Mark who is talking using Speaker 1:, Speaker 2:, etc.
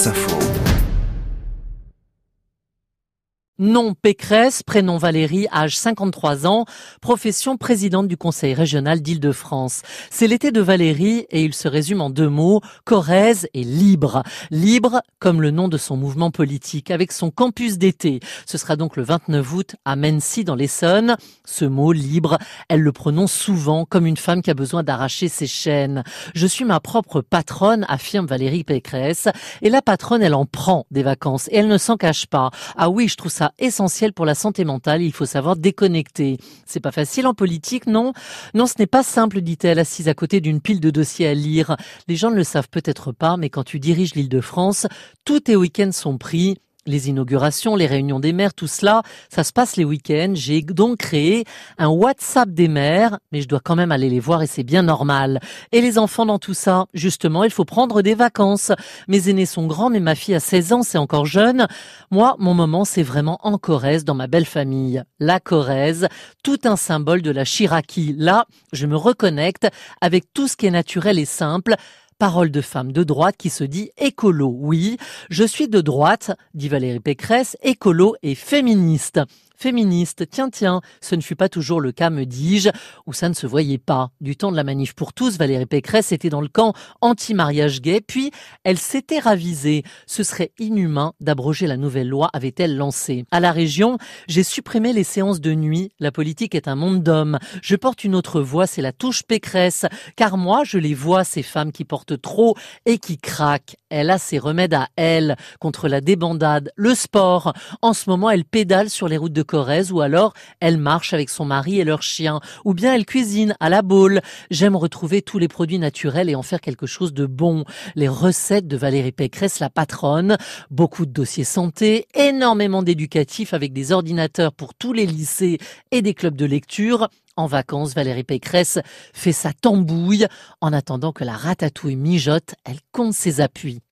Speaker 1: Wasserfall.
Speaker 2: Nom Pécresse, prénom Valérie, âge 53 ans, profession présidente du Conseil régional d'Île-de-France. C'est l'été de Valérie et il se résume en deux mots, Corrèze et libre. Libre comme le nom de son mouvement politique, avec son campus d'été. Ce sera donc le 29 août à Mency dans l'Essonne. Ce mot libre, elle le prononce souvent comme une femme qui a besoin d'arracher ses chaînes. Je suis ma propre patronne, affirme Valérie Pécresse. Et la patronne, elle en prend des vacances et elle ne s'en cache pas. Ah oui, je trouve ça essentiel pour la santé mentale. Il faut savoir déconnecter. C'est pas facile en politique, non? Non, ce n'est pas simple, dit-elle, assise à côté d'une pile de dossiers à lire. Les gens ne le savent peut-être pas, mais quand tu diriges l'île de France, tous tes week-ends sont pris les inaugurations, les réunions des maires, tout cela, ça se passe les week-ends. J'ai donc créé un WhatsApp des maires, mais je dois quand même aller les voir et c'est bien normal. Et les enfants dans tout ça, justement, il faut prendre des vacances. Mes aînés sont grands, mais ma fille a 16 ans, c'est encore jeune. Moi, mon moment, c'est vraiment en Corrèze, dans ma belle famille. La Corrèze, tout un symbole de la Chiraki. Là, je me reconnecte avec tout ce qui est naturel et simple parole de femme de droite qui se dit écolo. Oui, je suis de droite, dit Valérie Pécresse, écolo et féministe féministe. Tiens, tiens, ce ne fut pas toujours le cas, me dis-je, où ça ne se voyait pas. Du temps de la manif pour tous, Valérie Pécresse était dans le camp anti-mariage gay, puis elle s'était ravisée. Ce serait inhumain d'abroger la nouvelle loi, avait-elle lancé. À la région, j'ai supprimé les séances de nuit. La politique est un monde d'hommes. Je porte une autre voix, c'est la touche Pécresse, car moi, je les vois, ces femmes qui portent trop et qui craquent. Elle a ses remèdes à elle contre la débandade, le sport. En ce moment, elle pédale sur les routes de Corrèze ou alors elle marche avec son mari et leur chien ou bien elle cuisine à la boule. J'aime retrouver tous les produits naturels et en faire quelque chose de bon. Les recettes de Valérie Pécresse, la patronne, beaucoup de dossiers santé, énormément d'éducatifs avec des ordinateurs pour tous les lycées et des clubs de lecture. En vacances, Valérie Pécresse fait sa tambouille. En attendant que la ratatouille mijote, elle compte ses appuis.